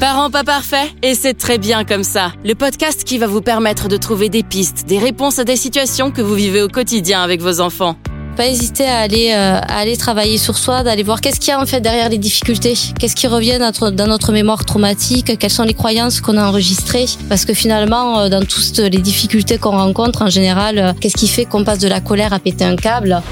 Parents pas parfaits Et c'est très bien comme ça. Le podcast qui va vous permettre de trouver des pistes, des réponses à des situations que vous vivez au quotidien avec vos enfants. Pas hésiter à aller, euh, travailler sur soi, d'aller voir qu'est-ce qu'il y a en fait derrière les difficultés, qu'est-ce qui revient dans notre, dans notre mémoire traumatique, quelles sont les croyances qu'on a enregistrées? Parce que finalement, euh, dans toutes les difficultés qu'on rencontre en général, euh, qu'est-ce qui fait qu'on passe de la colère à péter un câble?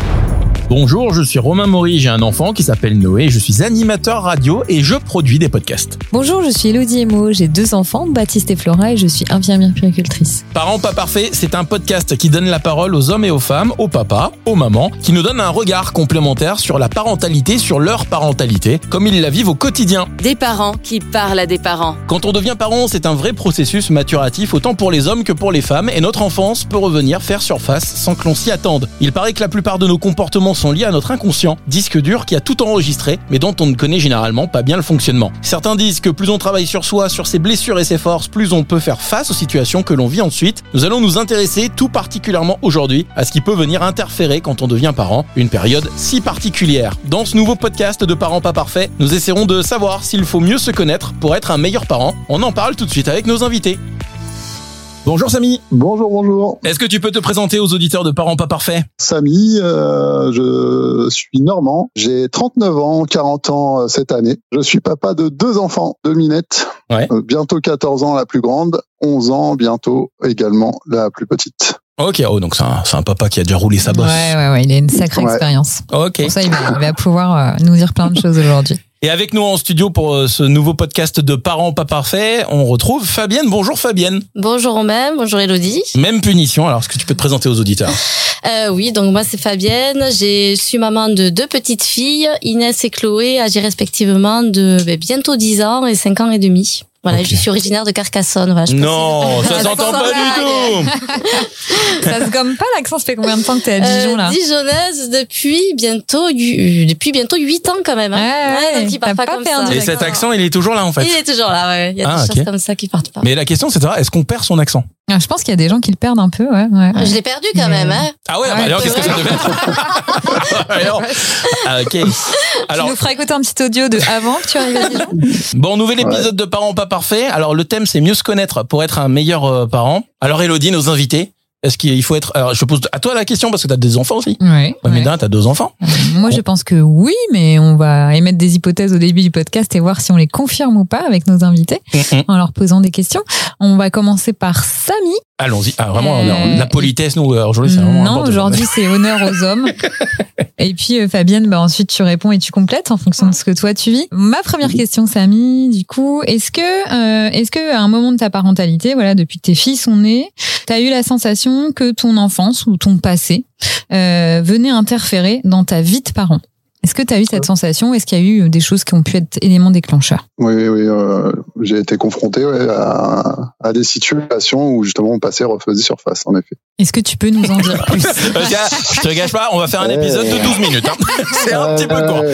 Bonjour, je suis Romain Maury, j'ai un enfant qui s'appelle Noé, je suis animateur radio et je produis des podcasts. Bonjour, je suis Elodie Emo, j'ai deux enfants, Baptiste et Flora, et je suis infirmière puricultrice. Parents pas parfaits, c'est un podcast qui donne la parole aux hommes et aux femmes, aux papas, aux mamans, qui nous donne un regard complémentaire sur la parentalité, sur leur parentalité, comme ils la vivent au quotidien. Des parents qui parlent à des parents. Quand on devient parent, c'est un vrai processus maturatif, autant pour les hommes que pour les femmes, et notre enfance peut revenir faire surface sans que l'on s'y attende. Il paraît que la plupart de nos comportements sont liés à notre inconscient, disque dur qui a tout enregistré, mais dont on ne connaît généralement pas bien le fonctionnement. Certains disent que plus on travaille sur soi, sur ses blessures et ses forces, plus on peut faire face aux situations que l'on vit ensuite. Nous allons nous intéresser tout particulièrement aujourd'hui à ce qui peut venir interférer quand on devient parent, une période si particulière. Dans ce nouveau podcast de Parents pas parfaits, nous essaierons de savoir s'il faut mieux se connaître pour être un meilleur parent. On en parle tout de suite avec nos invités. Bonjour Samy. Bonjour, bonjour. Est-ce que tu peux te présenter aux auditeurs de Parents pas parfaits? Samy, euh, je suis normand. J'ai 39 ans, 40 ans euh, cette année. Je suis papa de deux enfants, deux minettes. Ouais. Euh, bientôt 14 ans la plus grande, 11 ans bientôt également la plus petite. Ok, oh, donc c'est un, c'est un papa qui a déjà roulé sa bosse. Ouais, ouais, ouais, il a une sacrée Ouais. expérience. Ok. Pour ça, il va, il va pouvoir euh, nous dire plein de choses aujourd'hui. Et avec nous en studio pour euh, ce nouveau podcast de Parents pas parfaits, on retrouve Fabienne. Bonjour Fabienne. Bonjour Romain, bonjour Elodie. Même punition, alors est-ce que tu peux te présenter aux auditeurs? Euh, oui, donc moi c'est Fabienne, j'ai- je suis maman de deux petites filles, Inès et Chloé, âgées respectivement de ben, bientôt 10 ans et 5 ans et demi. Voilà, je suis originaire de Carcassonne. Voilà, je Non, ça Ah, s'entend pas du tout Ça se gomme pas l'accent, ça fait combien de temps que t'es à Euh, Dijon là Dijonnaise depuis bientôt hu- depuis bientôt 8 ans quand même. Hein. Ouais, ouais, donc il part pas, pas comme perdu ça. Et cet accent, il est toujours là en fait. Il est toujours là, ouais. Il y a Ah, des ok. choses comme ça qui partent pas. Mais la question c'est de savoir, est-ce qu'on perd son accent? Ah, Je pense qu'il y a des gens qui le perdent un peu, ouais. Je l'ai perdu quand Mais- même, hein. Ah ouais, Ouais, bah alors qu'est-ce que ça devait être Alors, ah, Ok. Tu nous feras écouter un petit audio de avant que tu arrives à Dijon bon, nouvel épisode de Parents pas parfaits. Alors le thème c'est mieux se connaître pour être un meilleur euh, parent. Alors Elodie, nos invités, est-ce qu'il faut être... Alors je pose à toi la question parce que t'as des enfants aussi. Ouais. Ouais, mais d'un, t'as deux enfants. Moi, je pense que oui, mais on va émettre des hypothèses au début du podcast et voir si on les confirme ou pas avec nos invités en leur posant des questions. On va commencer par Samy. Allons-y. Ah, vraiment, Euh, la politesse, nous, euh, aujourd'hui, c'est vraiment Non, aujourd'hui, c'est honneur aux hommes. Et puis, euh, Fabienne, bah, ensuite, tu réponds et tu complètes en fonction de ce que toi, tu vis. Ma première question, Samy, du coup, est-ce que, euh, est-ce que à un moment de ta parentalité, voilà, depuis que tes filles sont nées, tu as eu la sensation que ton enfance ou ton passé euh, venait interférer dans ta vie de parent? Est-ce que tu as eu cette sensation Est-ce qu'il y a eu des choses qui ont pu être éléments déclencheurs? Oui, oui, oui, euh, j'ai été confronté ouais, à, à des situations où justement mon passé refaisait surface, en effet. Est-ce que tu peux nous en dire plus? Je te gâche pas, on va faire un épisode de 12 minutes. hein. C'est un petit peu court.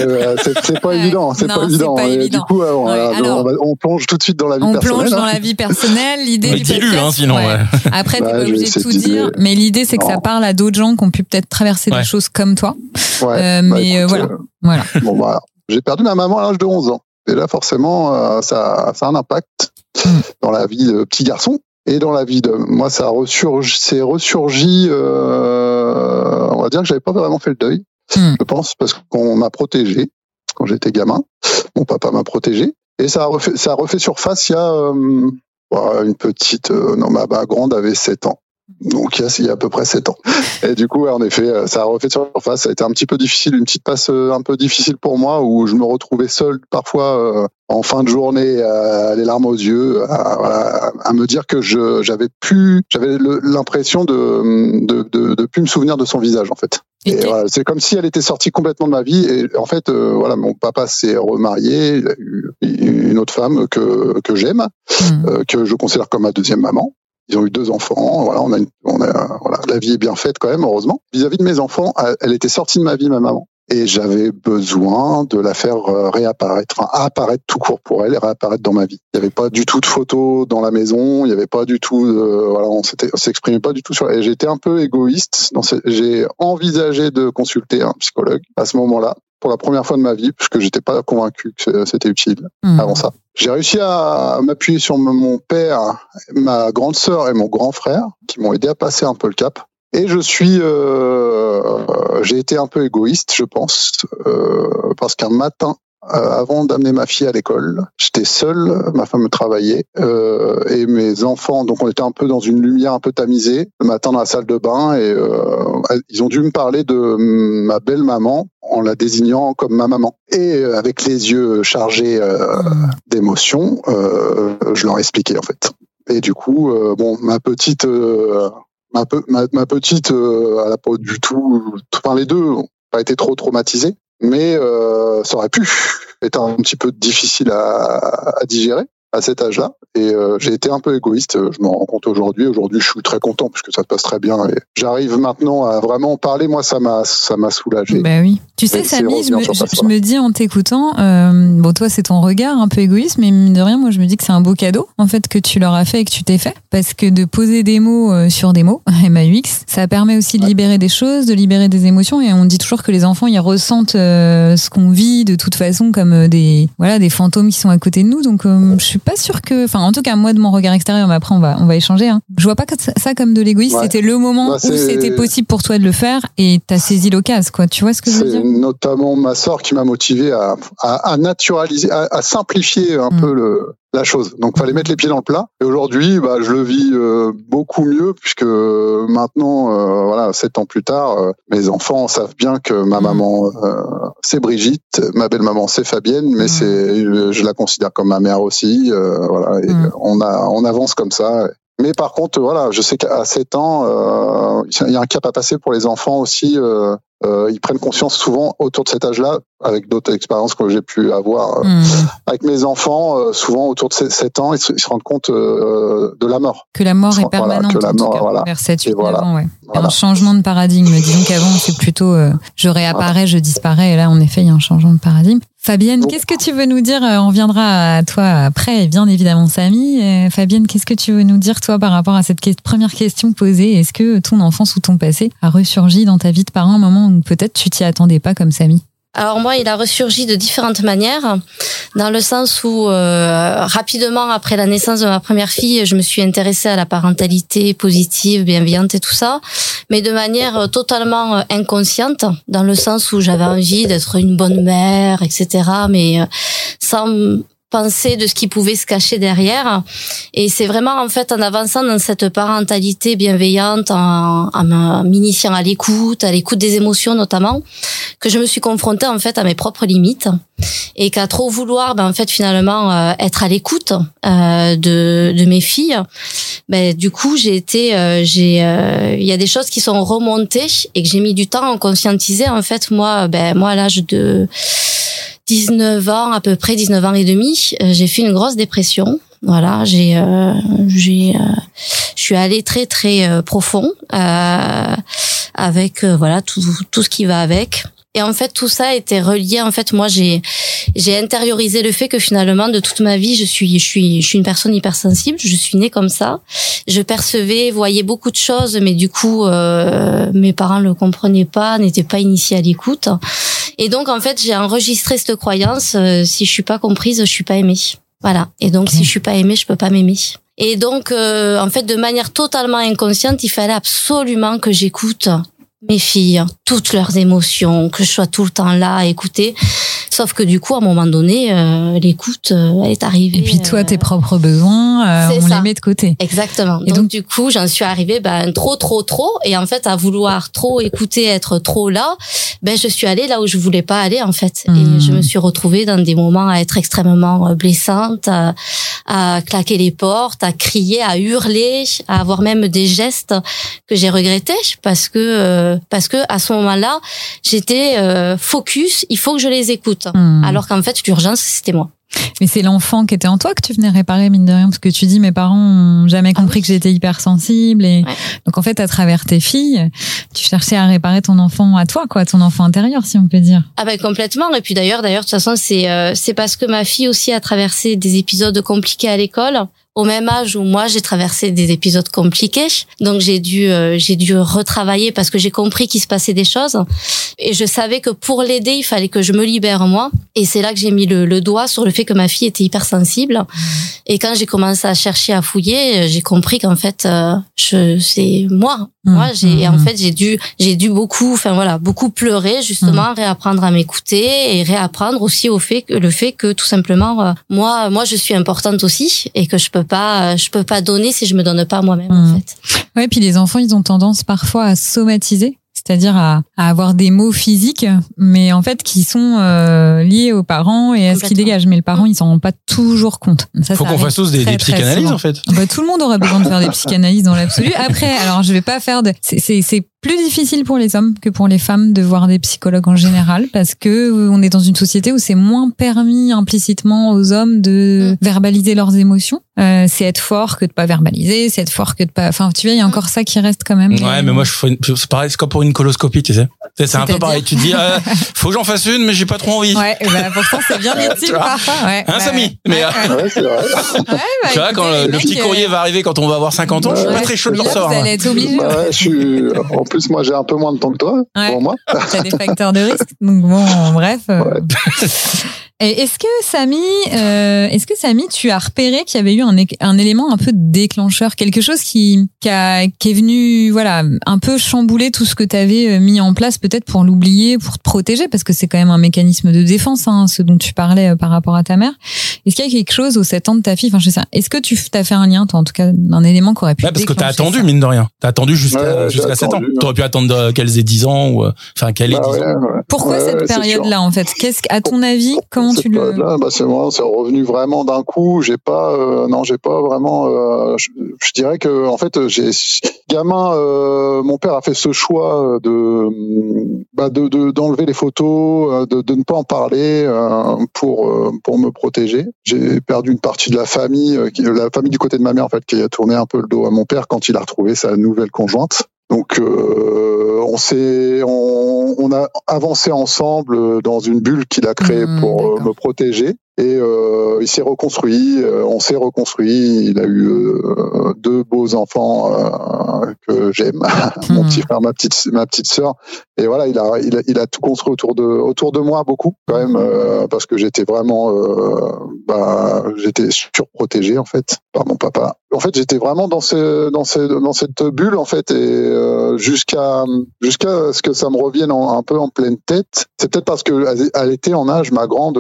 c'est pas évident, c'est pas évident. pas Et évident. Du coup, euh, voilà, Ouais, alors- on, va- on plonge tout de suite dans la vie On personnelle. plonge dans hein. la vie personnelle, l'idée Mais du podcast, hein, sinon. ouais. ouais. Après, t'es Ouais, pas obligé de tout dire. mais l'idée c'est que ça parle à d'autres gens qui ont pu peut-être traverser Ouais. des choses comme toi. Ouais, Euh, bah, mais euh, voilà, euh, voilà. Bon, voilà. J'ai perdu ma maman à l'âge de 11 ans. Et là, forcément, euh, ça, ça a un impact Mm. dans la vie de petit garçon et dans la vie de. Moi, ça a ressurgi, c'est ressurgi. Euh, on va dire que j'avais pas vraiment fait le deuil, Mm. je pense, parce qu'on m'a protégé quand j'étais gamin. Mon papa m'a protégé. Et ça a refait, ça a refait surface il y a euh, ouais, une petite. euh, non, ma, ma grande avait 7 ans. Donc il y, a, il y a à peu près 7 ans. Et du coup, en effet, euh, ça a refait surface. Ça a été un petit peu difficile, une petite passe euh, un peu difficile pour moi, où je me retrouvais seul parfois euh, en fin de journée, euh, les larmes aux yeux, à, voilà, à me dire que je j'avais plus, j'avais l'impression de, de de de plus me souvenir de son visage en fait. Et voilà, c'est comme si elle était sortie complètement de ma vie. Et en fait, euh, voilà, mon papa s'est remarié, il a eu une autre femme que que j'aime, Hmm. euh, que je considère comme ma deuxième maman. Ils ont eu deux enfants. Voilà, on a, une- on a, voilà, la vie est bien faite quand même, heureusement. Vis-à-vis de mes enfants, elle- était sortie de ma vie, ma maman. Et j'avais besoin de la faire euh, réapparaître, enfin apparaître tout court pour elle et réapparaître dans ma vie. Il n'y avait pas du tout de photos dans la maison, il n'y avait pas du tout, de, voilà, on s'exprimait pas du tout sur. J'étais un peu égoïste. J'ai envisagé de consulter un psychologue à ce moment-là pour la première fois de ma vie, puisque j'étais pas convaincu que c'était utile Hmm. avant ça. J'ai réussi à m'appuyer sur mon père, ma grande sœur et mon grand frère, qui m'ont aidé à passer un peu le cap. Et je suis, euh, j'ai été un peu égoïste, je pense, euh, parce qu'un matin, avant d'amener ma fille à l'école, j'étais seul, ma femme travaillait euh, et mes enfants, donc on était un peu dans une lumière un peu tamisée le matin dans la salle de bain et euh, ils ont dû me parler de ma belle maman en la désignant comme ma maman. Et euh, avec les yeux chargés euh, d'émotions, euh, je leur ai expliqué en fait. Et du coup, euh, bon, ma petite, euh, ma, pe- ma, petite, euh, elle a pas du tout, enfin les deux, ont pas été trop traumatisés, mais euh, ça aurait pu être un petit peu difficile à, à digérer à cet âge-là. Et euh, j'ai été un peu égoïste, je m'en rends compte aujourd'hui. Aujourd'hui, je suis très content puisque ça se passe très bien. Et j'arrive maintenant à vraiment en parler. Moi, ça m'a, ça m'a soulagé. Bah oui. Tu sais, Samy, je me, sur je, ça, je me dis en t'écoutant, euh, bon, toi, c'est ton regard un peu égoïste, mais mine de rien, moi, je me dis que c'est un beau cadeau, en fait, que tu leur as fait et que tu t'es fait. Parce que de poser des mots euh, sur des mots, MAUX, ça permet aussi de libérer des choses, de libérer des émotions. Et on dit toujours que les enfants, ils ressentent euh, ce qu'on vit de toute façon comme euh, des, voilà, des fantômes qui sont à côté de nous. Donc, euh, je suis pas sûre que, enfin, en tout cas, moi, de mon regard extérieur, mais après, on va, on va échanger, hein. Je vois pas ça comme de l'égoïsme. Ouais. C'était le moment Bah, où c'est- c'était possible pour toi de le faire et t'as saisi l'occasion, quoi. Tu vois ce que je veux C'est dire? notamment ma sœur qui m'a motivé à, à, à naturaliser, à, à simplifier un Mm. peu le, la chose. Donc, fallait mettre les pieds dans le plat. Et aujourd'hui, bah, je le vis euh, beaucoup mieux puisque maintenant, euh, voilà, sept ans plus tard, euh, mes enfants savent bien que ma Mm. maman, euh, c'est Brigitte, ma belle maman, c'est Fabienne, mais Mm. c'est, euh, je la considère comme ma mère aussi. Euh, voilà, et Mm. on a, on avance comme ça. Mais par contre, voilà, je sais qu'à 7 ans, euh, il y a un cap à passer pour les enfants aussi. euh, euh, ils prennent conscience souvent autour de cet âge-là, avec d'autres expériences que j'ai pu avoir euh, Hmm. avec mes enfants, euh, souvent autour de 7 ans, ils se, ils se rendent compte euh, de la mort. Que la mort est Voilà, permanente, que la mort, cas, voilà. vers 7, 8, Et voilà. ans, ouais. Voilà. un changement de paradigme. Disons qu'avant, c'est plutôt euh, je réapparais, je disparais. Et là, en effet, il y a un changement de paradigme. Fabienne, qu'est-ce que tu veux nous dire On viendra à toi après, bien évidemment, Samy. Euh, Fabienne, qu'est-ce que tu veux nous dire, toi, par rapport à cette première question posée? Est-ce que ton enfance ou ton passé a ressurgi dans ta vie de parent à un moment où peut-être tu t'y attendais pas comme Samy? Alors moi, il a ressurgi de différentes manières, dans le sens où euh, rapidement après la naissance de ma première fille, je me suis intéressée à la parentalité positive, bienveillante et tout ça, mais de manière euh, totalement euh, inconsciente, dans le sens où j'avais envie d'être une bonne mère, etc., mais euh, sans penser de ce qui pouvait se cacher derrière. Et c'est vraiment en fait en avançant dans cette parentalité bienveillante, en, en m'initiant à l'écoute, à l'écoute des émotions notamment, que je me suis confrontée en fait à mes propres limites et qu'à trop vouloir ben en fait finalement euh, être à l'écoute euh, de de mes filles ben du coup j'ai été euh, j'ai euh, il y a des choses qui sont remontées et que j'ai mis du temps à conscientiser en fait moi ben moi à l'âge de 19 ans à peu près 19 ans et demi euh, j'ai fait une grosse dépression. Voilà j'ai euh, j'ai euh, je suis allée très très euh, profond euh, avec euh, voilà tout tout ce qui va avec et en fait tout ça était relié en fait moi j'ai j'ai intériorisé le fait que finalement de toute ma vie je suis je suis je suis une personne hypersensible. Je suis née comme ça. Je percevais voyais beaucoup de choses mais du coup euh, mes parents le comprenaient pas n'étaient pas initiés à l'écoute. Et donc en fait j'ai enregistré cette croyance euh, si je suis pas comprise je suis pas aimée. Voilà. Et donc si je suis pas aimée je peux pas m'aimer. Et donc euh, en fait de manière totalement inconsciente il fallait absolument que j'écoute mes filles, toutes leurs émotions, que je sois tout le temps là à écouter. Sauf que du coup, à un moment donné, euh, l'écoute euh, est arrivée. Et puis toi, euh, tes propres besoins, euh, on ça. les met de côté. Exactement. Et donc, donc- du coup, j'en suis arrivée ben trop, trop, trop, et en fait à vouloir trop écouter, être trop là, ben je suis allée là où je voulais pas aller en fait, et je me suis retrouvée dans des moments à être extrêmement euh, blessante, à, à claquer les portes, à crier, à hurler, à avoir même des gestes que j'ai regrettés parce que euh, parce que à ce moment-là, j'étais euh, focus, il faut que je les écoute, Hmm. alors qu'en fait l'urgence c'était moi. Mais c'est l'enfant qui était en toi que tu venais réparer, mine de rien, parce que tu dis mes parents ont jamais Ah compris oui. que j'étais hypersensible. Et Ouais. donc en fait, à travers tes filles, tu cherchais à réparer ton enfant à toi, quoi, ton enfant intérieur, si on peut dire. Ah ben complètement. Et puis d'ailleurs, d'ailleurs, de toute façon, c'est euh, c'est parce que ma fille aussi a traversé des épisodes compliqués à l'école au même âge où moi j'ai traversé des épisodes compliqués. Donc j'ai dû euh, j'ai dû retravailler parce que j'ai compris qu'il se passait des choses et je savais que pour l'aider, il fallait que je me libère moi et c'est là que j'ai mis le, le, doigt sur le fait que ma fille était hypersensible. Et quand j'ai commencé à chercher à fouiller, j'ai compris qu'en fait euh, je c'est moi. Mmh. Moi, j'ai en mmh. fait j'ai dû j'ai dû beaucoup enfin voilà, beaucoup pleurer justement, mmh. réapprendre à m'écouter et réapprendre aussi au fait que le fait que tout simplement euh, moi moi je suis importante aussi et que je peux pas, je peux pas donner si je me donne pas moi-même en mmh. fait. Ouais, puis les enfants, ils ont tendance parfois à somatiser c'est-à-dire à, à, avoir des mots physiques, mais en fait qui sont euh, liés aux parents et à ce qu'ils dégagent. Mais le parent, mmh. ils s'en rendent pas toujours compte. Ça, Faut qu'on fasse tous des, des psychanalyses en fait. Bah, tout le monde aurait besoin de faire des psychanalyses dans l'absolu. Après, alors je vais pas faire de, c'est plus difficile pour les hommes que pour les femmes de voir des psychologues en général parce que euh, on est dans une société où c'est moins permis implicitement aux hommes de mm. verbaliser leurs émotions. Euh, c'est être fort que de pas verbaliser, c'est être fort que de pas. Enfin, tu vois, il y a encore ça qui reste quand même. Ouais, mais moi, je fais c'est pareil, c'est comme pour une coloscopie, tu sais. C'est un peu pareil. Tu te dis, euh, faut que j'en fasse une, mais j'ai pas trop envie. Ouais, bah, pourtant c'est bien utile parfois. Ouais, hein, Samy Mais ouais, c'est vrai. Ouais, bah, tu vois, quand le, petit courrier va arriver quand on va avoir 50 ans, je suis pas très chaud de le recevoir. Vous allez être obligé. Bah, je suis plus, moi, j'ai un peu moins de temps que toi, pour moi. T'as des facteurs de risque. Donc bon, bref. Euh. Est-ce que Samy, euh, est-ce que Samy, tu as repéré qu'il y avait eu un, un, élément un peu déclencheur, quelque chose qui, qui, a, qui est venu, voilà, un peu chambouler tout ce que tu avais euh, mis en place, peut-être pour l'oublier, pour te protéger, parce que c'est quand même un mécanisme de défense, hein, ce dont tu parlais euh, par rapport à ta mère. Est-ce qu'il y a quelque chose aux 7 ans de ta fille, enfin je sais, est-ce que tu as fait un lien, toi, en tout cas, d'un élément qui aurait pu. Ouais, parce que t'as attendu, mine de rien. T'as attendu jusqu'à jusqu'à 7 ans. T'aurais pu attendre qu'elle ait 10 ans ou, enfin qu'elle ait 10 bah ans. Pourquoi cette période-là, en fait? Qu'est-ce qu'à ton avis, comment tu le bah, c'est moi, c'est revenu vraiment d'un coup. J'ai pas, euh, non, j'ai pas vraiment. Euh, je, dirais que en fait, j'ai gamin, euh, mon père a fait ce choix de bah, de d'enlever les photos, de, de ne pas en parler pour pour me protéger. J'ai perdu une partie de la famille, la famille du côté de ma mère en fait, qui a tourné un peu le dos à mon père quand il a retrouvé sa nouvelle conjointe. Donc euh, on s'est, on, on, a avancé ensemble dans une bulle qu'il a créée mmh, pour euh, me protéger. Et euh, il s'est reconstruit, euh, on s'est reconstruit. Il a eu euh, deux beaux enfants que j'aime, mon petit frère, ma petite ma petite sœur. Et voilà, il a, il a, il a tout construit autour de autour de moi beaucoup quand même parce que j'étais vraiment bah j'étais surprotégé en fait par mon papa. En fait, j'étais vraiment dans ce dans ce dans cette bulle en fait et jusqu'à jusqu'à ce que ça me revienne un peu en pleine tête. C'est peut-être parce que elle était en âge ma grande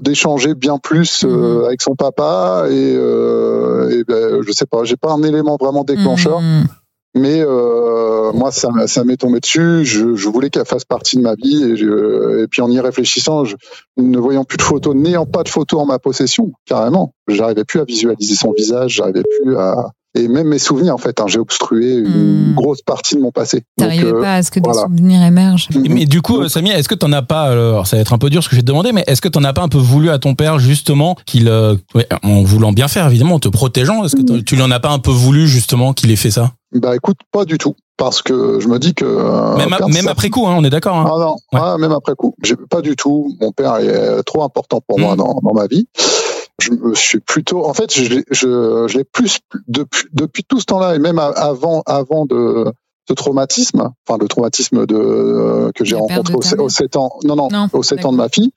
d'échanger bien plus euh, mhm. avec son papa et, euh, et ben, je sais pas, j'ai pas un élément vraiment déclencheur. Mhm. Mais euh, moi, ça, ça m'est tombé dessus. Je, je voulais qu'elle fasse partie de ma vie. Et, je, et puis en y réfléchissant, je, ne voyant plus de photos, n'ayant pas de photos en ma possession, carrément, j'arrivais plus à visualiser son visage, j'arrivais plus à, et même mes souvenirs en fait. Hein, j'ai obstrué une hmm. grosse partie de mon passé. T'arrivais euh, pas à ce que des souvenirs émergent. Mais du coup, Samia, est-ce que t'en as pas alors ça va être un peu dur ce que je vais te demander, mais est-ce que t'en as pas un peu voulu à ton père justement qu'il, euh, en voulant bien faire évidemment, en te protégeant, est-ce que tu lui en as pas un peu voulu justement qu'il ait fait ça? Bah écoute, pas du tout parce que je me dis que euh, même, après coup, hein, on est d'accord. Hein. Ah non, ah, même après coup, j'ai pas du tout. Mon père est trop important pour moi hmm. dans, dans ma vie je me suis plutôt, en fait, je, je, je l'ai plus depuis, depuis tout ce temps-là et même avant, avant de ce traumatisme, enfin le traumatisme de que j'ai rencontré au, 7 ans, non non, au 7 ans de ma fille,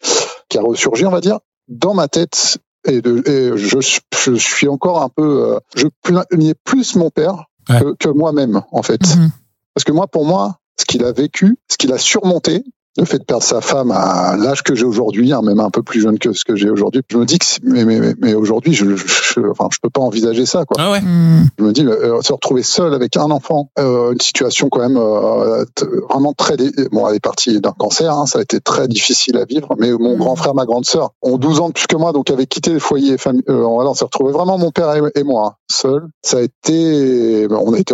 qui a ressurgi, on va dire, dans ma tête et, de, et je, je, suis encore un peu, euh, je plaignais plus mon père que, que moi-même en fait, mhm. parce que moi, pour moi, ce qu'il a vécu, ce qu'il a surmonté, le fait de perdre sa femme à l'âge que j'ai aujourd'hui, hein, même un peu plus jeune que ce que j'ai aujourd'hui, je me dis que mais, mais, mais aujourd'hui, je, je, enfin, je peux pas envisager ça. Quoi. Ah ouais. Hmm. Je me dis, euh, se retrouver seul avec un enfant, euh, une situation quand même euh, vraiment très... Bon, elle est partie d'un cancer, hein, ça a été très difficile à vivre, mais mon hmm. grand frère, ma grande sœur ont 12 ans de plus que moi, donc avaient quitté les foyers famille. Euh, voilà, on s'est retrouvé vraiment mon père et, moi, hein, seul. Ça a été... On a été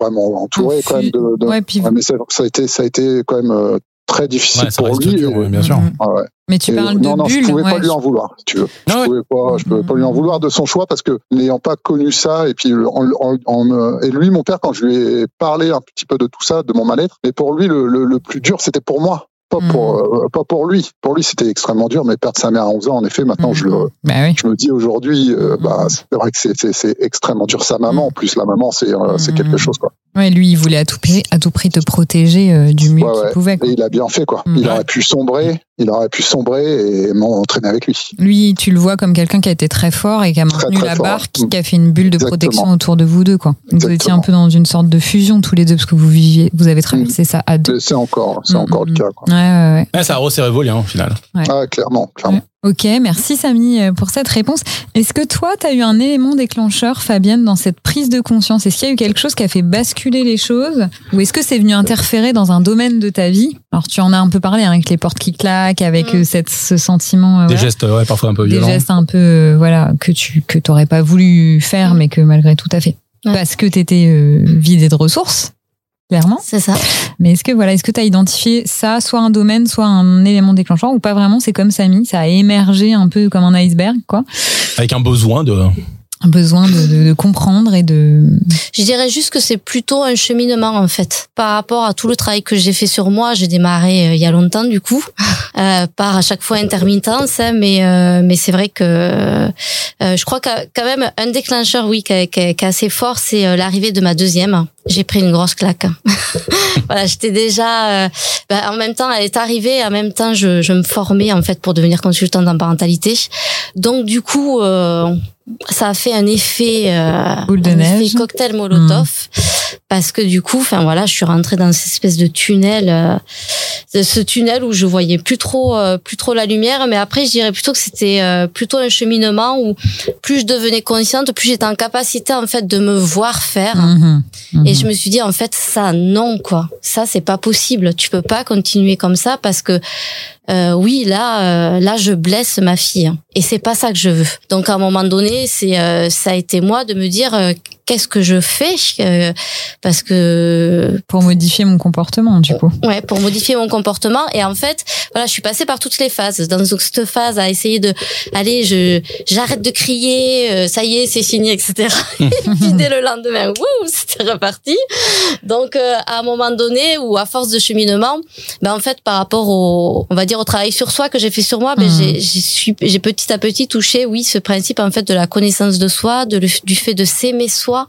vraiment entourés quand même de... de ouais, puis... mais ça, ça, a été, ça a été quand même euh, très difficile pour lui. Dur, bien sûr. Mm-hmm. Ah ouais. Mais tu parles de non, non, bulle, je pouvais pas lui en vouloir, si tu veux. je pouvais pas, je pouvais pas lui en vouloir de son choix parce que n'ayant pas connu ça et puis en, en, et lui, mon père, quand je lui ai parlé un petit peu de tout ça, de mon mal-être, mais pour lui, le, le, le plus dur, c'était pour moi pas pour euh, pas pour lui. Pour lui, c'était extrêmement dur, mais perdre sa mère à 11 ans, en effet, maintenant, je le Bah oui. je me dis aujourd'hui, euh, Mm. bah, c'est vrai que c'est- extrêmement dur. Sa maman, en plus, la maman, c'est euh, c'est quelque chose, quoi. Ouais, lui, il voulait à tout prix, à tout prix te protéger du mieux Ouais, qu'il ouais. pouvait. quoi. Et il a bien fait, quoi. Il aurait pu sombrer, il aurait pu sombrer et m'entraîner avec lui. Lui, tu le vois comme quelqu'un qui a été très fort et qui a maintenu très la fort. barre, qui, qui a fait une bulle de Exactement. protection autour de vous deux. Quoi. Vous étiez un peu dans une sorte de fusion tous les deux parce que vous viviez, vous avez traversé ça à deux. C'est encore, c'est encore le cas, quoi. Ouais, ouais, ça a resserré vos liens au final. Ah, clairement, clairement. Ok, merci Samy euh, pour cette réponse. Est-ce que toi, tu as eu un élément déclencheur, Fabienne, dans cette prise de conscience? Est-ce qu'il y a eu quelque chose qui a fait basculer les choses? Ou est-ce que c'est venu interférer dans un domaine de ta vie? Alors, tu en as un peu parlé, hein, avec les portes qui claquent, avec Mm. euh, cette, ce sentiment... euh, Des voilà. gestes, ouais, parfois un peu des violents. gestes un peu euh, voilà que tu que t'aurais pas voulu faire Mm. mais que malgré tout t'as fait Ouais. parce que t'étais euh, vidé de ressources clairement C'est ça. mais est-ce que voilà est-ce que t'as identifié ça soit un domaine soit un élément déclencheur ou pas vraiment c'est comme Samy ça a émergé un peu comme un iceberg quoi? Avec un besoin de. Un besoin de, de, de comprendre et de Je dirais juste que c'est plutôt un cheminement en fait. Par rapport à tout le travail que j'ai fait sur moi, j'ai démarré euh, il y a longtemps du coup, euh, par à chaque fois intermittence, hein, mais euh, mais c'est vrai que euh, je crois que quand même un déclencheur, oui, qui est, assez fort, c'est euh, l'arrivée de ma deuxième. J'ai pris une grosse claque. voilà, j'étais déjà ben, en même temps, elle est arrivée, en même temps, je, je me formais en fait pour devenir consultante en parentalité. Donc du coup, euh, ça a fait un effet, euh, Boule de un neige. effet cocktail Molotov. Parce que du coup, enfin voilà, je suis rentrée dans cette espèce de tunnel, euh, ce tunnel où je voyais plus trop, euh, plus trop la lumière. Mais après, je dirais plutôt que c'était euh, plutôt un cheminement où plus je devenais consciente, plus j'étais en capacité en fait de me voir faire. Mhm. Mhm. Et je me suis dit en fait ça non quoi, ça c'est pas possible. Tu peux pas continuer comme ça parce que euh, oui là euh, là je blesse ma fille et c'est pas ça que je veux. Donc à un moment donné c'est euh, ça a été moi de me dire euh, qu'est-ce que je fais euh, parce que pour modifier mon comportement du coup. Ouais pour modifier mon comportement. Et en fait voilà je suis passée par toutes les phases. Dans cette phase à essayer de allez je j'arrête de crier euh, ça y est c'est fini etc et puis dès le lendemain wouh c'était reparti. Donc euh, à un moment donné ou à force de cheminement ben en fait par rapport au on va dire au travail sur soi que j'ai fait sur moi ben Mhm. j'ai petit à petit touché oui ce principe en fait de la connaissance de soi de le- du fait de s'aimer soi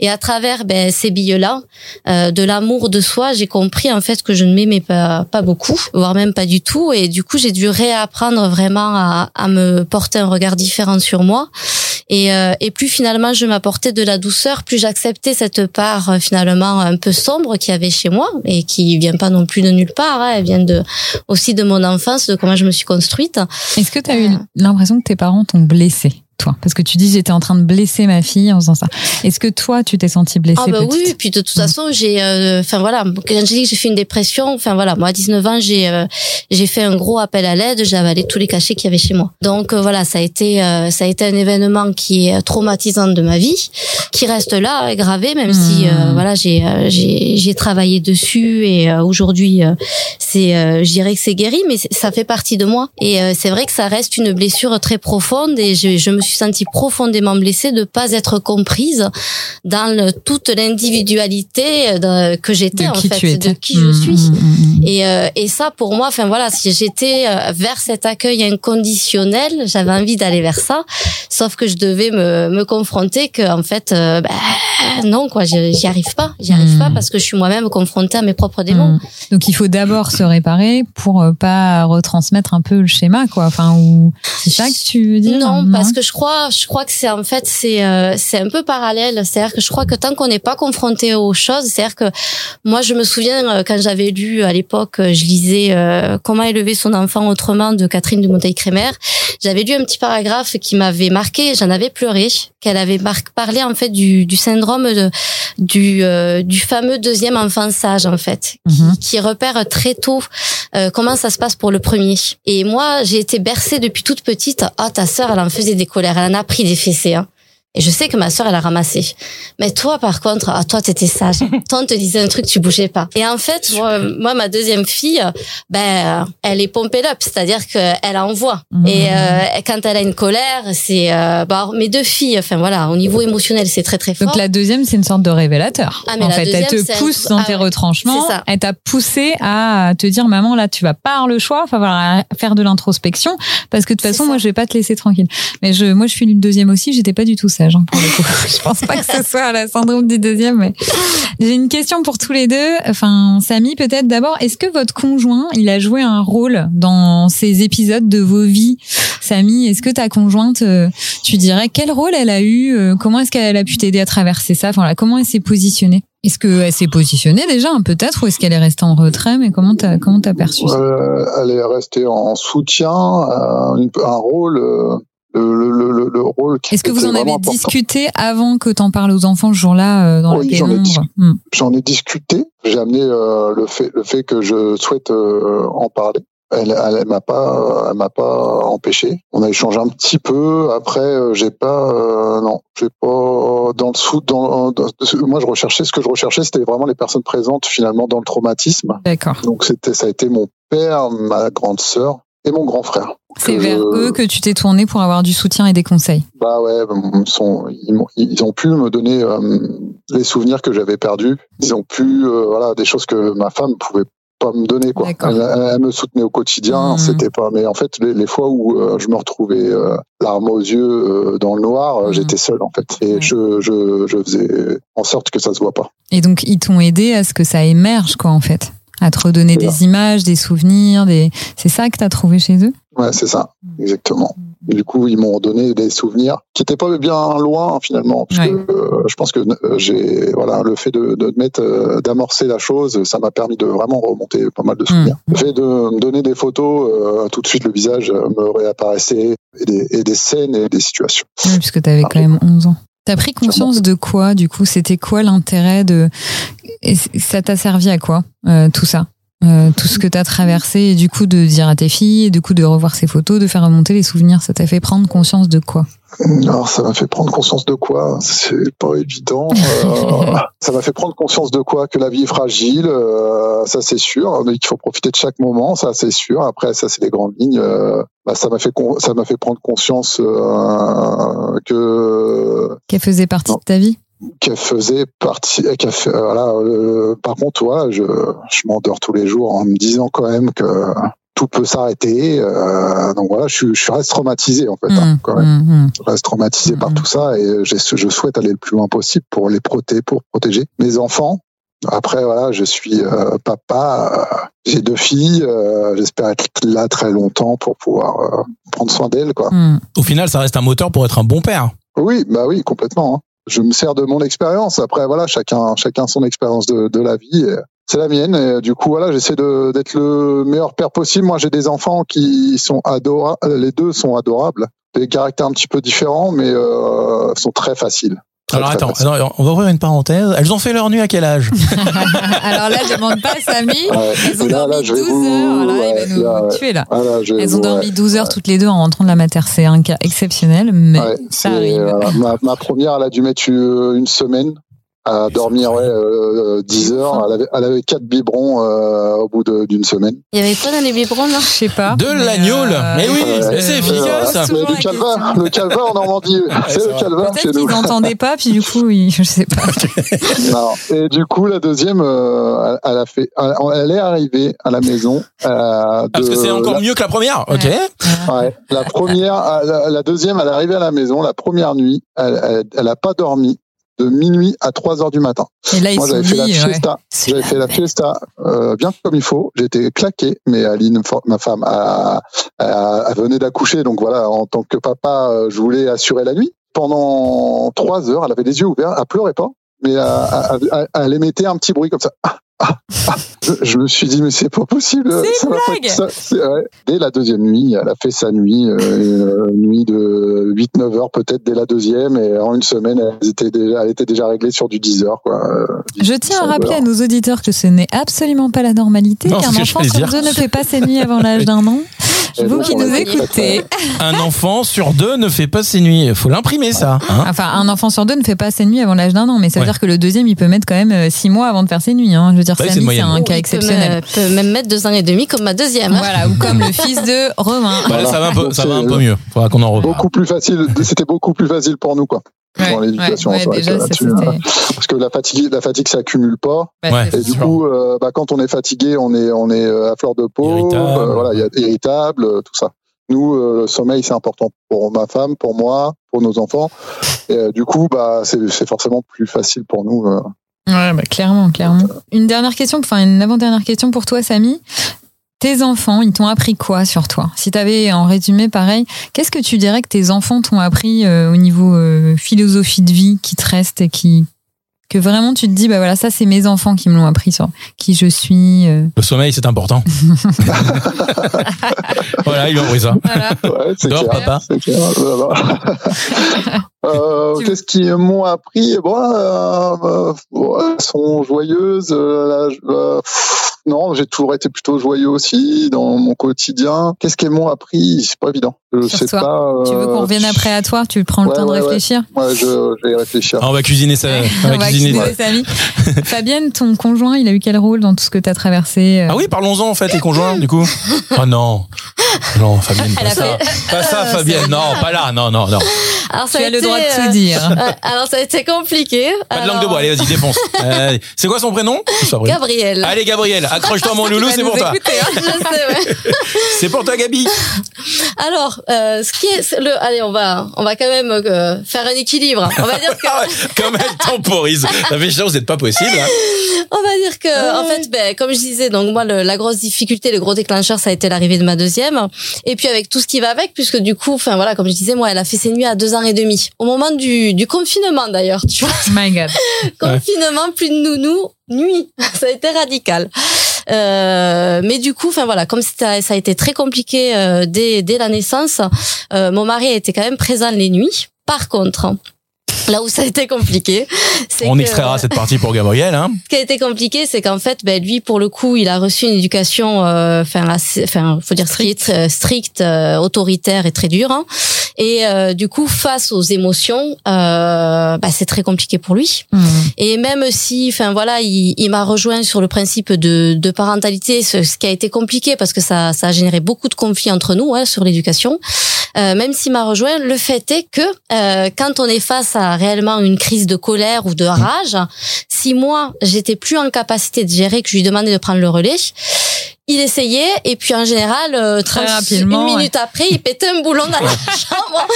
et à travers ben, ces billes là euh, de l'amour de soi, j'ai compris en fait que je ne m'aimais pas, pas beaucoup, voire même pas du tout. Et du coup, j'ai dû réapprendre vraiment à, à me porter un regard différent sur moi. Et, euh, et plus finalement je m'apportais de la douceur, plus j'acceptais cette part euh, finalement un peu sombre qu'il y avait chez moi et qui vient pas non plus de nulle part. hein. elle vient de aussi de mon enfance, de comment je me suis construite. est-ce que tu as eu Euh. l'impression que tes parents t'ont blessé toi. Parce que tu dis j'étais en train de blesser ma fille en faisant ça. Est-ce que toi tu t'es sentie blessée Ah bah petite? oui, puis de toute façon, j'ai euh, enfin voilà, quand j'ai dit que j'ai fait une dépression, enfin voilà, moi à 19 ans, j'ai euh, j'ai fait un gros appel à l'aide, j'ai avalé tous les cachets qu'il y avait chez moi. Donc euh, voilà, ça a été euh, ça a été un événement qui est traumatisant de ma vie, qui reste là gravé même si euh, Mhm. voilà, j'ai j'ai j'ai travaillé dessus et euh, aujourd'hui euh, c'est euh, je dirais que c'est guéri mais ça fait partie de moi. Et euh, c'est vrai que ça reste une blessure très profonde et je, je me suis sentie profondément blessée de pas être comprise dans le- toute l'individualité euh, que j'étais en fait de qui je Mhm, suis. mhm, mhm. et, euh, et ça, pour moi, enfin voilà, si j'étais euh, vers cet accueil inconditionnel, j'avais envie d'aller vers ça, sauf que je devais me, me confronter que en fait, euh, bah, non quoi, j'y arrive pas, j'y arrive pas parce que je suis moi-même confrontée à mes propres démons. Donc il faut d'abord se réparer pour pas retransmettre un peu le schéma quoi. Enfin ou c'est ça que tu veux dire? Non, parce que je crois, je crois que c'est en fait c'est euh, c'est un peu parallèle. C'est-à-dire que je crois que tant qu'on n'est pas confronté aux choses, c'est-à-dire que moi je me souviens euh, quand j'avais lu à l'époque, euh, je lisais euh, Comment élever son enfant autrement de Catherine de Monteil-Crémer. J'avais lu un petit paragraphe qui m'avait marqué, j'en avais pleuré, qu'elle avait parlé en fait du, du syndrome de, du euh, du fameux deuxième enfant sage en fait, qui, Mhm. qui repère très tôt euh, comment ça se passe pour le premier. Et moi, j'ai été bercée depuis toute petite. Ah, ta sœur, elle en faisait des elle en a pris des fessées. Hein. Et je sais que ma sœur, elle a ramassé. Mais toi, par contre, ah, toi, t'étais sage. toi, on te disait un truc, tu bougeais pas. Et en fait, moi, moi ma deuxième fille, ben, elle est pompée up, c'est-à-dire qu'elle envoie. Mmh. Et euh, quand elle a une colère, c'est, euh, bah, mes deux filles, enfin voilà, au niveau émotionnel, c'est très très fort. Donc la deuxième, c'est une sorte de révélateur. Ah, mais en la fait, elle te un pousse dans ah tes ouais, retranchements. ça. Elle t'a poussé à te dire, maman, là, tu vas pas avoir le choix. Enfin, voilà, faire de l'introspection. Parce que de toute façon, ça. moi, je vais pas te laisser tranquille. Mais je, moi, je suis une deuxième aussi. J'étais pas du tout hein, je pense pas que ce soit la syndrome du deuxième, mais j'ai une question pour tous les deux. Enfin, Samy, peut-être d'abord, est-ce que votre conjoint, il a joué un rôle dans ces épisodes de vos vies? Samy, est-ce que ta conjointe, euh, tu dirais, quel rôle elle a eu? euh, Comment est-ce qu'elle a pu t'aider à traverser ça? Enfin, voilà, comment elle s'est positionnée? Est-ce qu'elle s'est positionnée déjà, hein, peut-être, ou est-ce qu'elle est restée en retrait? Mais comment t'as, comment t'as perçu ça? Euh, elle est restée en soutien, un rôle, le, le, le, le- le rôle qui Est-ce que vous en avez important. discuté avant que t'en parles aux enfants ce jour-là euh, dans Oui, la j'en ai. Hmm. J'en ai discuté. J'ai amené euh, le fait le fait que je souhaite euh, en parler. Elle, elle, elle m'a pas, elle m'a pas empêché. On a échangé un petit peu. Après, euh, j'ai pas, euh, non, j'ai pas dans le sous. Dans, dans- moi, je recherchais ce que je recherchais, c'était vraiment les personnes présentes finalement dans le traumatisme. D'accord. Donc c'était, ça a été mon père, ma grande sœur et mon grand frère. C'est vers je- eux que tu t'es tourné pour avoir du soutien et des conseils. Bah ouais, ils, sont, ils, m'ont- ils ont pu me donner euh, les souvenirs que j'avais perdus. Ils ont pu, euh, voilà, des choses que ma femme pouvait pas me donner quoi. Elle, me soutenait au quotidien, Mhm. c'était pas. Mais en fait, les, les fois où euh, je me retrouvais euh, larmes aux yeux euh, dans le noir, euh, Mhm. j'étais seul en fait, et Ouais. je, je, je faisais en sorte que ça se voit pas. Et donc, ils t'ont aidé à ce que ça émerge, quoi, en fait. À te redonner des images, des souvenirs, des... c'est ça que t'as trouvé chez eux? Ouais, c'est ça, Mhm. exactement. Du coup, ils m'ont donné des souvenirs qui étaient pas bien loin finalement, parce Ouais. que euh, je pense que euh, j'ai voilà le fait de, de mettre euh, d'amorcer la chose, ça m'a permis de vraiment remonter pas mal de souvenirs. Mhm. Le fait de me donner des photos, tout de suite le visage me réapparaissait et des, et des scènes et des situations. Oui, puisque t'avais quand même 11 ans. T'as pris conscience de quoi, du coup? C'était quoi l'intérêt de... et ça t'a servi à quoi, euh, tout ça? Euh, tout ce que t'as traversé et du coup de dire à tes filles et du coup de revoir ces photos, de faire remonter les souvenirs, ça t'a fait prendre conscience de quoi? Alors ça m'a fait prendre conscience de quoi? C'est pas évident. Euh, ça m'a fait prendre conscience de quoi? Que la vie est fragile, euh, ça c'est sûr, qu'il faut profiter de chaque moment, ça c'est sûr. Après ça c'est les grandes lignes. Euh, bah, ça m'a fait ça m'a fait prendre conscience que Qu'elle faisait partie Non. de ta vie? Qu'elle faisait partie. qu'elle fait- voilà. euh, par contre, voilà, je je m'endors tous les jours en me disant quand même que tout peut s'arrêter. euh, donc voilà, je, suis- je reste traumatisé en fait, hein, Mmh, quand même. mmh, mmh. Je reste traumatisé par tout ça et je souhaite aller le plus loin possible pour les protéger, pour protéger mes enfants. Après, voilà, je suis euh, papa, euh, j'ai deux filles, euh, j'espère être là très longtemps pour pouvoir euh, prendre soin d'elles, quoi. Mmh. Au final, ça reste un moteur pour être un bon père. Oui, bah oui, complètement. hein. Je me sers de mon expérience. Après, voilà, chacun, chacun son expérience de, de la vie. C'est la mienne. Et du coup, voilà, j'essaie de- d'être le meilleur père possible. Moi, j'ai des enfants qui sont adorables. Les deux sont adorables. Des caractères un petit peu différents, mais euh, sont très faciles. Très, Alors très attends, faciles. on va ouvrir une parenthèse. Elles ont fait leur nuit à quel âge Alors là, je demande pas à Samy. Ouais. Elles ont là, là, dormi vais 12 vous- heures. Là, il va nous là, ouais. tuer là. Ah, là, Elles ont vous- dormi ouais. 12 heures toutes les deux en rentrant de la mater. C'est un cas exceptionnel, mais Ouais, ça arrive. ma, ma première, elle a dû mettre une semaine à dormir ouais, euh, 10 heures. Elle avait, elle avait quatre biberons euh, au bout de- d'une semaine. Il y avait quoi dans les biberons là? Je sais pas. De l'agneau, euh, Mais oui, Ouais, c'est euh, efficace. mais Souvent le question. le calvaire en Normandie, c'est c'est le chez Peut-être qu'ils n'entendaient pas, puis du coup, ils- je sais pas. Non. Et du coup, la deuxième, euh, elle, a fait, elle, est arrivée à la maison. euh, Ah, Parce de- que c'est encore la- mieux que la première. Ok. Ouais, la première, euh, la, la deuxième, elle est arrivée à la maison. La première nuit, elle, elle, elle a pas dormi de minuit à 3 heures du matin. Et là, ils Moi, j'avais fait la fiesta. J'avais fait la fiesta euh, bien comme il faut. J'étais claqué, mais Aline, ma femme, a, a- a- venait d'accoucher, donc voilà, en tant que papa, euh, je voulais assurer la nuit. Pendant trois heures, elle avait les yeux ouverts, elle pleurait pas, mais elle, elle- elle- elle émettait un petit bruit comme ça. Ah, ah, ah. Je, me suis dit, mais c'est pas possible. C'est ça pas blague. ça. Ouais. Dès la deuxième nuit, elle a fait sa nuit, euh, une nuit de 8-9 heures peut-être dès la deuxième, et en une semaine, elle était déjà, elle était déjà réglée sur du 10 heures. Quoi. Je tiens à rappeler à nos auditeurs que ce n'est absolument pas la normalité, qu'un enfant sur deux ne fait pas ses nuits avant l'âge d'un an. Et Vous qui nous écoutez. Un enfant sur deux ne fait pas ses nuits. Il faut l'imprimer ça. hein. Enfin, un enfant sur deux ne fait pas ses nuits avant l'âge d'un an, mais ça veut Ouais. dire que le deuxième, il peut mettre quand même euh, six mois avant de faire ses nuits. Hein. Je veux dire, Ouais, c'est Samy, un cas il exceptionnel. Peut, me- peut même mettre deux ans et demi comme ma deuxième. hein. Voilà, ou comme le fils de Romain. Bah, ça va un peu, Donc, ça va un c'est- peu mieux. Faudra qu'on en reparle. beaucoup plus facile. C'était beaucoup plus facile pour nous, quoi. Dans l'éducation, ça, là-dessus, c'était- Parce que la fatigue, la fatigue s'accumule pas. bah, Ouais. Et du sûr. coup, euh, bah, quand on est fatigué, on est, on est euh, à fleur de peau. Irritable. euh, voilà, il y a irritable, euh, tout ça. Nous, euh, le sommeil, c'est important pour ma femme, pour moi, pour nos enfants. Et, euh, du coup, bah, c'est c'est forcément plus facile pour nous. euh. Ouais, bah, clairement, clairement. Une dernière question, enfin une avant-dernière question pour toi, Samy. Tes enfants, ils t'ont appris quoi sur toi? Si tu avais en résumé pareil, qu'est-ce que tu dirais que tes enfants t'ont appris euh, au niveau euh, philosophie de vie qui te reste et qui que vraiment tu te dis bah voilà ça c'est mes enfants qui me l'ont appris sur qui je suis. euh. Le sommeil, c'est important. voilà, ils ont pris ça. Voilà. Ouais, c'est Dors, clair. papa. C'est clair. Euh, Qu'est-ce qu'ils m'ont appris? Bon, euh, euh, Elles sont joyeuses. euh, là, je- euh, pff, non, j'ai toujours été plutôt joyeux aussi dans mon quotidien. Qu'est-ce qu'elles m'ont appris C'est pas évident. Je Sur sais toi. pas. Tu veux qu'on euh, revienne après à toi? Tu prends le ouais, temps de ouais, réfléchir? Ouais, je, je vais y réfléchir. Ah, on va cuisiner ça. On va On va cuisiner. accuser Samy. Fabienne, ton conjoint, il a eu quel rôle dans tout ce que tu as traversé euh Ah oui, parlons-en en fait, les conjoints, du coup. Oh non. Non, Fabienne, pas a ça. Pas ça, Fabienne. Non, pas là. Non, non, non. Alors, ça Tu a as le droit de euh, tout dire. euh, alors ça a été compliqué. Pas de langue de bois. Allez, vas-y, défonce. C'est quoi son prénom? Gabriel. Allez, Gabriel, accroche-toi, mon loulou, c'est pour toi. écouter, hein. Je sais, ouais. C'est pour toi, Gabi. Alors, euh, ce qui est le, allez, on va, on va quand même euh, faire un équilibre. On va dire que, Ah Comme elle temporise. Ça fait chiant, vous n'êtes pas possible. hein. on va dire que, en fait, ben, comme je disais, donc moi, le- la grosse difficulté, le gros déclencheur, ça a été l'arrivée de ma deuxième. Et puis avec tout ce qui va avec, puisque du coup, enfin voilà, comme je disais, moi, elle a fait ses nuits à deux ans et demi. Au moment du, du confinement d'ailleurs, tu vois. My God. confinement, plus de nounou, nuit. Ça a été radical. Euh, mais du coup, enfin voilà, comme ça a été très compliqué euh, dès, dès la naissance, euh, mon mari a été quand même présent les nuits. Par contre, là où ça a été compliqué, c'est On que- extraira cette partie pour Gabriel. Hein. ce qui a été compliqué, c'est qu'en fait, ben, lui, pour le coup, il a reçu une éducation, euh, enfin, enfin, faut dire stricte, euh, stricte, euh, autoritaire et très dure. hein. Et euh, du coup, face aux émotions, euh, bah, c'est très compliqué pour lui. Hmm. Et même si, enfin voilà, il, il m'a rejoint sur le principe de, de parentalité, ce, ce qui a été compliqué parce que ça, ça a généré beaucoup de conflits entre nous hein, sur l'éducation. Euh, même s'il m'a rejoint, le fait est que euh, quand on est face à réellement une crise de colère ou de rage, si moi j'étais plus en capacité de gérer, que je lui demandais de prendre le relais, il essayait et puis en général, euh, Très 30 rapidement, une minute après, il pétait un boulon dans la chambre.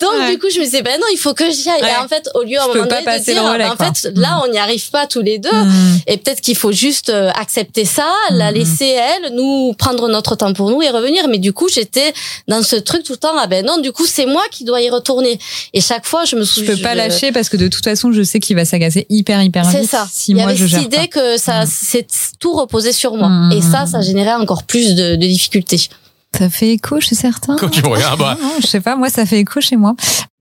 Donc Ouais. du coup, je me disais ben non, il faut que j'y aille. Ouais. Et en fait, au lieu à un Je moment pas donné de passer dire, relais, ben, en quoi. fait, là, on n'y arrive pas tous les deux. Hmm. Et peut-être qu'il faut juste euh, accepter ça, la Mhm. laisser elle, nous prendre notre temps pour nous et revenir. Mais du coup, j'étais dans ce truc tout le temps. Ah ben non, du coup, c'est moi qui dois y retourner. Et chaque fois, je me Je souviens. peux pas lâcher parce que de toute façon, je sais qu'il va s'agacer hyper, hyper vite. C'est ça. Si Il y moi, avait je cette pas. idée que ça, Mhm. c'est tout reposé sur moi. Et ça, ça générait encore plus de, de difficultés. Ça fait écho chez certains. Quand tu me regardes, bah, Non, je sais pas, moi ça fait écho chez moi.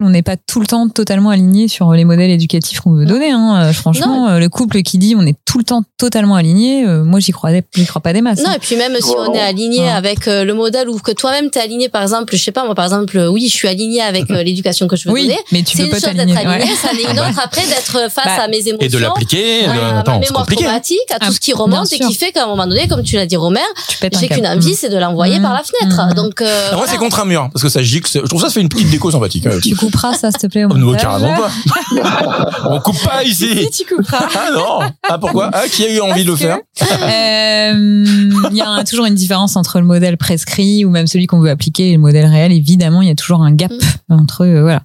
On n'est pas tout le temps totalement aligné sur les modèles éducatifs qu'on veut donner. Hein. Euh, Franchement, euh, le couple qui dit on est tout le temps totalement aligné, euh, moi j'y crois, j'y crois pas des masses. Non, hein. et puis même si on est aligné Ouais. avec euh, le modèle ou que toi-même t'es aligné, par exemple, je sais pas, moi, par exemple, oui, je suis aligné avec euh, l'éducation que je veux oui, donner. mais tu peux une pas chose d'être aligné, ouais. ça en est une autre après d'être face Bah, à mes émotions. et de l'appliquer. à de- ma mémoire traumatique, à tout Ah, ce qui remonte et qui fait qu'à un moment donné, comme tu l'as dit Romain, j'ai qu'une envie, c'est de l'envoyer Mmh. par la fenêtre. Mmh. Donc, euh, Ah, moi, c'est voilà. contre un mur, parce que ça gicle. c'est- Je trouve ça, ça fait une petite déco sympathique. euh, Tu couperas ça, s'il te plaît. au Oh, non, carrément pas. On coupe pas Si, ici. tu couperas. Ah non. Ah pourquoi Ah qui a eu envie de le faire que, euh, Il y a toujours une différence entre le modèle prescrit ou même celui qu'on veut appliquer et le modèle réel. Évidemment, il y a toujours un gap entre eux. Voilà.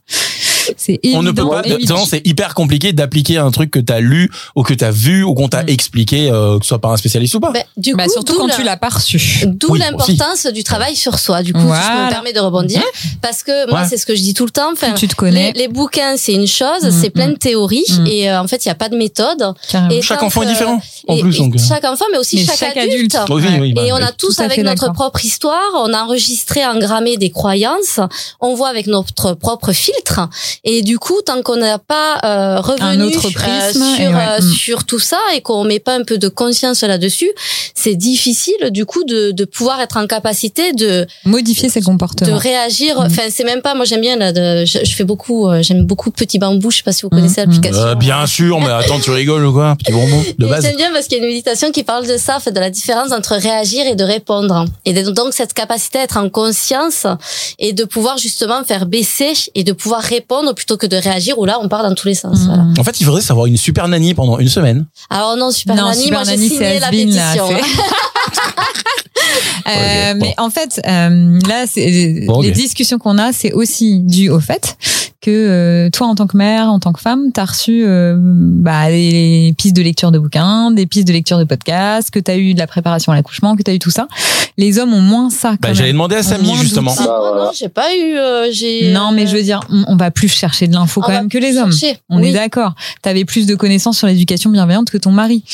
C'est On ne peut pas. c'est hyper compliqué d'appliquer un truc que t'as lu ou que t'as vu ou qu'on t'a Mm. expliqué, euh, que ce soit par un spécialiste ou pas. Ben, du Bah, coup, surtout quand la- tu l'as pas reçu. D'où Oui, l'importance du travail sur soi. Du coup, si je Voilà. me permets de rebondir, parce que moi, Ouais. c'est ce que je dis tout le temps. Enfin, tu te connais. les, les bouquins, c'est une chose, Mm, c'est plein de théories, Mm. et euh, en fait, il n'y a pas de méthode. carrément. Et Chaque enfant est que- différent. En et- plus, donc. euh. chaque enfant, mais aussi Mais chaque, chaque adulte. adulte. Oui, oui, bah, Et on a tous avec notre propre histoire, on a enregistré, engrammé des croyances, on voit avec notre propre filtre. Et du coup, tant qu'on n'a pas euh, revenu Un autre euh, sur ouais. euh, Mm. sur tout ça et qu'on met pas un peu de conscience là-dessus, c'est difficile du coup de, de pouvoir être en capacité de Modifier ses de comportements. réagir. Mm. Enfin, c'est même pas. Moi, j'aime bien là. De, je, je fais beaucoup. euh, j'aime beaucoup Petit Bambou. Je sais pas si vous connaissez Mm, l'application. Euh, bien sûr, mais attends, tu rigoles ou quoi Petit bonbon de base. J'aime bien parce qu'il y a une méditation qui parle de ça, fait, de la différence entre réagir et de répondre. Et de- donc cette capacité à être en conscience et de pouvoir justement faire baisser et de pouvoir répondre plutôt que de réagir où là on part dans tous les sens. Mm. Voilà. En fait, il faudrait savoir une super nanny pendant une semaine. Alors non, Super Non, Nanny, Super moi j'ai Nanny, signé c'est la là, pétition. c'est- Euh, bon. Mais en fait, euh, là, les discussions qu'on a, c'est aussi dû au fait que euh, toi, en tant que mère, en tant que femme, t'as reçu euh, bah, des pistes de lecture de bouquins, des pistes de lecture de podcasts, que t'as eu de la préparation à l'accouchement, que t'as eu tout ça. Les hommes ont moins ça. Quand Bah, même. j'allais demander à Samy justement. Ah, Bah, non, non, j'ai pas eu. euh, j'ai. Non, mais je veux dire, on, on va plus chercher de l'info quand même que les hommes. chercher. On oui. est d'accord. T'avais plus de connaissances sur l'éducation bienveillante que ton mari.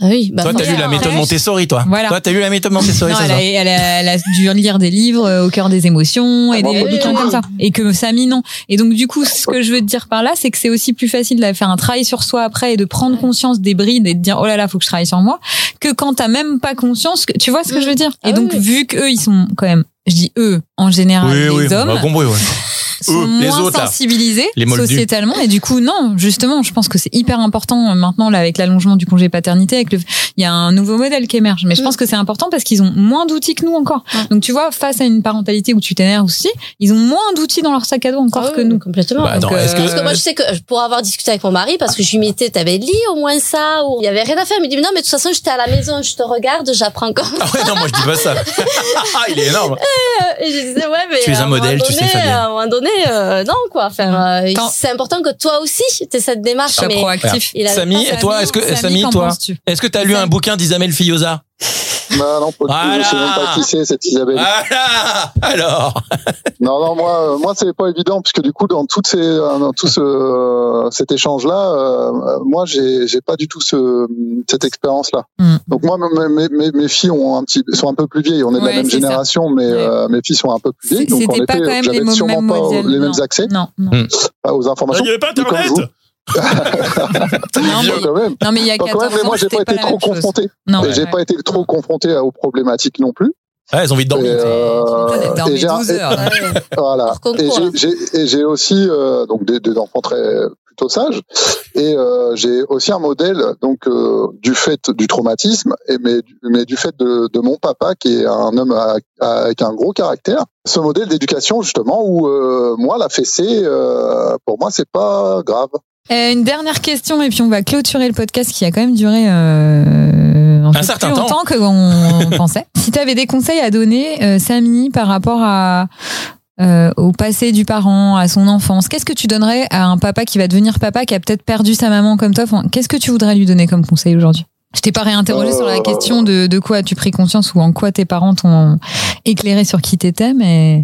Ah oui, bah, Toi, t'as lu la méthode Montessori, toi. Voilà. Toi, t'as lu la méthode Montessori, Non, elle, ça a, elle, a, elle a dû lire des livres euh, au cœur des émotions et Ah, des bon, bouquins oui, comme oui. ça. Et que Samy, non. Et donc, du coup, ce que je veux te dire par là, c'est que c'est aussi plus facile de faire un travail sur soi après et de prendre conscience des brides et de dire, oh là là, faut que je travaille sur moi, que quand t'as même pas conscience que, tu vois ce que je veux dire? Ah Et donc, oui, oui. vu qu'eux, ils sont quand même, je dis eux, en général, Oui, les oui, on hommes, a compris, ouais. Sont Eux, les moins autres, sensibilisés Les sociétalement et du coup non justement je pense que c'est hyper important euh, maintenant là avec l'allongement du congé paternité avec le il y a un nouveau modèle qui émerge mais je Mm. pense que c'est important parce qu'ils ont moins d'outils que nous encore Ouais. donc tu vois face à une parentalité où tu t'énerves aussi ils ont moins d'outils dans leur sac à dos encore Ah que nous Complètement. Bah, que- Parce que moi, je sais que pour avoir discuté avec mon mari, parce que je lui mettais, t'avais lu au moins ça, ou il y avait rien à faire. Il me dit, non, mais de toute façon, j'étais à la maison, je te regarde, j'apprends quand Ah ouais, non, moi, je dis pas ça. Il est énorme. Et je disais, ouais, mais. Tu es un modèle, tu sais, donné, Fabien. À un moment donné, euh, non, quoi. Enfin, euh, c'est important que toi aussi, tu cette démarche. sois mais proactif Samy, toi, est-ce que, Samy, qu'en toi, est-ce que t'as lu un bouquin d'Isabelle Fillosa Bah non, pas du tout. Voilà. je sais même pas qui c'est cette Isabelle. Voilà Alors Non, non, moi, euh, moi, c'est pas évident puisque du coup, dans toutes ces, euh, dans tout ce, euh, cet échange-là, euh, moi, j'ai, j'ai pas du tout ce, cette expérience-là. Mm. Donc moi, mes, mes, filles ont un petit, sont un peu plus vieilles. On est de la même ça. génération, mais Ouais. euh, mes filles sont un peu plus vieilles. Donc en c'était pas effet, quand même les j'avais mêmes sûrement pas les mêmes non. accès non non pas aux informations. Il n'y avait pas Internet. non mais, il y a Quand 14 même, mais moi, j'ai c'était pas été trop confronté. non Et j'ai pas été trop confronté aux problématiques non plus. Ouais, elles ont envie de Et, dormir. euh, et j'ai- 12 heures. Ouais. Voilà. Et j'ai- et aussi euh, donc des, des enfants très plutôt sages et euh, j'ai aussi un modèle donc euh, du fait du traumatisme et mais mais du fait de, de mon papa qui est un homme à- à- avec un gros caractère. Ce modèle d'éducation justement où euh, moi la fessée euh, pour moi c'est pas grave. Euh, une dernière question et puis on va clôturer le podcast qui a quand même duré euh, un, peu certain plus temps. longtemps que on pensait. Si tu avais des conseils à donner, euh, Samy, par rapport à euh, au passé du parent, à son enfance, qu'est-ce que tu donnerais à un papa qui va devenir papa, qui a peut-être perdu sa maman comme toi? Enfin, Qu'est-ce que tu voudrais lui donner comme conseil aujourd'hui? Je t'ai pas réinterrogé Euh, sur la question de, de quoi as-tu pris conscience ou en quoi tes parents t'ont éclairé sur qui t'étais, mais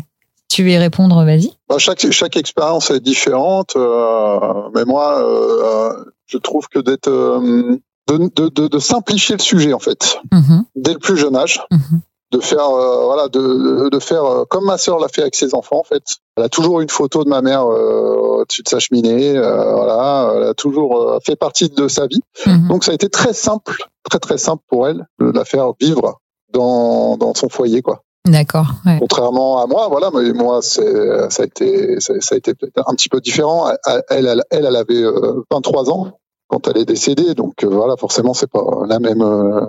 tu veux y répondre, vas-y. Bah, chaque chaque expérience est différente, euh, mais moi euh, je trouve que d'être euh, de, de, de, de simplifier le sujet en fait Mhm, dès le plus jeune âge. mhm. de faire euh, voilà de, de- faire euh, comme ma sœur l'a fait avec ses enfants en fait elle a toujours une photo de ma mère euh, au-dessus de sa cheminée euh, voilà elle a toujours euh, fait partie de sa vie Mhm. donc ça a été très simple très très simple pour elle de la faire vivre dans dans son foyer quoi D'accord. Ouais. contrairement à moi voilà mais moi c'est ça a été ça, ça a été peut-être un petit peu différent elle elle elle, elle, avait euh, 23 ans quand elle est décédée donc euh, voilà forcément c'est pas la même euh,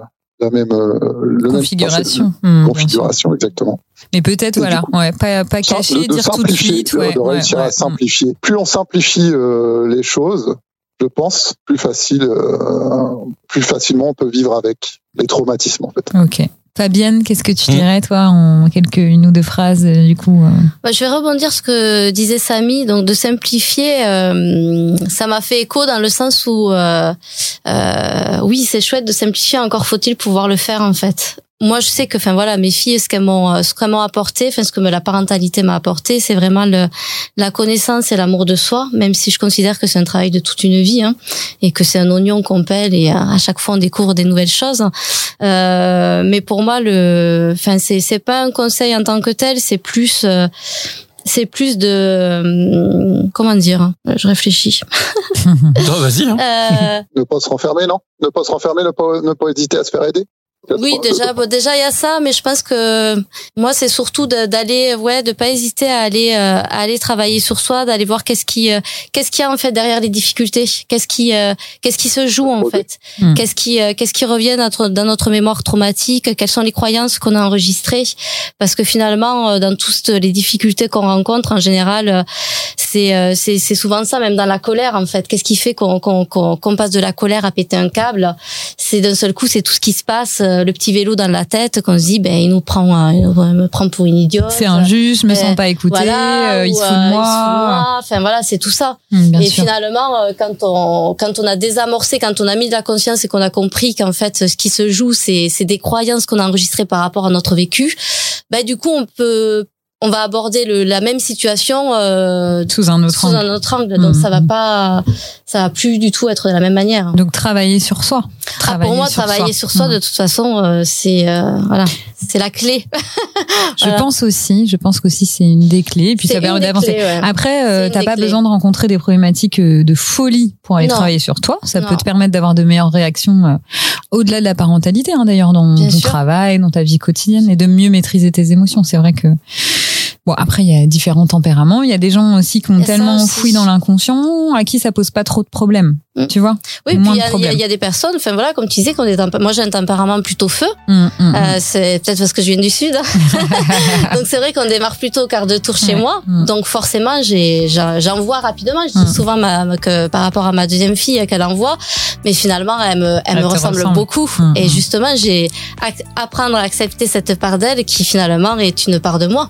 la même euh, le même- configuration. Bien sûr. configuration exactement Mais peut-être, voilà, ouais, pas, pas cacher, dire tout de suite. Ouais, de réussir ouais. à simplifier. Plus on simplifie euh, les choses, je pense, plus facile, euh, plus facilement on peut vivre avec les traumatismes en fait. Ok. Fabienne, qu'est-ce que tu Hmm. dirais, toi, en quelques, une ou deux phrases, euh, du coup euh, Bah, je vais rebondir sur ce que disait Samy, donc de simplifier, euh, ça m'a fait écho dans le sens où, euh, euh, oui, c'est chouette de simplifier, encore faut-il pouvoir le faire en fait. Moi, je sais que, enfin voilà, mes filles, ce qu'elles m'ont, euh, ce qu'elles m'ont apporté, enfin ce que me- la parentalité m'a apporté, c'est vraiment le, la connaissance et l'amour de soi, même si je considère que c'est un travail de toute une vie, hein, et que c'est un oignon qu'on pèle et à, à chaque fois on découvre des nouvelles choses. Euh, mais pour moi, le, enfin c'est c'est pas un conseil en tant que tel, c'est plus euh, c'est plus de euh, comment dire hein, Je réfléchis. Vas-y. hein. Euh, Ne pas se renfermer, non? Ne pas se renfermer, ne pas, ne pas hésiter à se faire aider. Oui, déjà, bon, déjà il y a ça, mais je pense que moi c'est surtout de- d'aller, ouais, de pas hésiter à aller, euh, à aller travailler sur soi, d'aller voir qu'est-ce qui, euh, qu'est-ce qu'il y a en fait derrière les difficultés, qu'est-ce qui, euh, qu'est-ce qui se joue en fait, Mm. qu'est-ce qui, euh, qu'est-ce qui revient dans notre, dans notre mémoire traumatique, quelles sont les croyances qu'on a enregistrées, parce que finalement euh, dans toutes les difficultés qu'on rencontre en général, c'est, euh, c'est, c'est souvent ça, même dans la colère en fait. Qu'est-ce qui fait qu'on, qu'on, qu'on, qu'on passe de la colère à péter un câble? C'est d'un seul coup, c'est tout ce qui se passe, le petit vélo dans la tête, qu'on se dit, ben il nous prend, euh, il me prend pour une idiote. C'est injuste, je me Euh, sens pas écoutée, Voilà, euh, il ou, se euh, fout de moi. Enfin voilà, c'est tout ça. Bien et sûr. finalement, euh, quand on quand on a désamorcé, quand on a mis de la conscience et qu'on a compris qu'en fait, ce qui se joue, c'est c'est des croyances qu'on a enregistrées par rapport à notre vécu. Ben du coup, on peut on va aborder le, la même situation euh, Sous un autre sous angle. un autre angle. Donc Mhm. ça va pas, ça va plus du tout être de la même manière. Donc travailler sur soi. Ah, pour moi, sur travailler soi. sur soi, de toute façon, euh, c'est euh, voilà, c'est la clé. Je Voilà. pense aussi, je pense qu'aussi c'est une des clés. Et puis ça permet d'avancer. ouais. Après, euh, t'as pas clés. besoin de rencontrer des problématiques euh, de folie pour aller Non. travailler sur toi. Ça Non. peut te permettre d'avoir de meilleures réactions euh, au-delà de la parentalité, hein, d'ailleurs, dans Bien ton sûr. travail, dans ta vie quotidienne, et de mieux maîtriser tes émotions. C'est vrai que bon, après il y a différents tempéraments. Il y a des gens aussi qui ont ça tellement enfoui dans l'inconscient, à qui ça pose pas trop de problèmes. Mm. Tu vois Oui, puis il y, a- y y des personnes, enfin voilà, comme tu disais, qu'on est moi j'ai un tempérament plutôt feu. Mm, mm, Euh, c'est peut-être parce que je viens du sud. Donc c'est vrai qu'on démarre plutôt au quart de tour chez moi. Donc forcément, j'ai j'en j'en vois rapidement. Je dis souvent ma, que par rapport à ma deuxième fille qu'elle envoie, mais finalement elle me elle, Elle me ressemble, ressemble. beaucoup. Et justement, j'ai apprendre à accepter cette part d'elle qui finalement est une part de moi.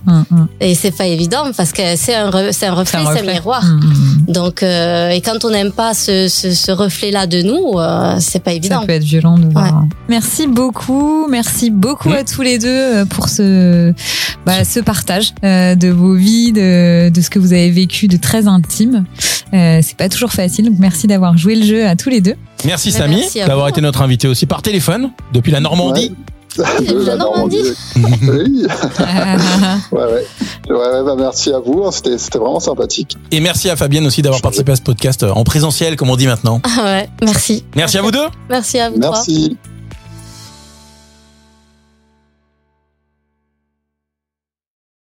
Et c'est pas évident parce que c'est un re- reflet, c'est un miroir. Mm, mm. Donc euh, et quand on n'aime pas ce, ce, ce reflet là de nous, euh, c'est pas Ça évident. peut être violent de voir. Merci beaucoup, merci beaucoup Mm. à tous les deux euh, pour ce bah, ce partage euh, de vos vies, de, de ce que vous avez vécu de très intime. Euh, c'est pas toujours facile, donc merci d'avoir joué le jeu à tous les deux. Merci Mais Samy d'avoir été notre invité aussi par téléphone depuis la Normandie. De la Normandie. oui. Ouais, ouais. Bah, merci à vous. hein, C'était, c'était vraiment sympathique. Et merci à Fabienne aussi d'avoir participé à ce podcast euh, en présentiel, comme on dit maintenant. Ah ouais, merci. Merci à vous deux. Merci à vous trois. Merci.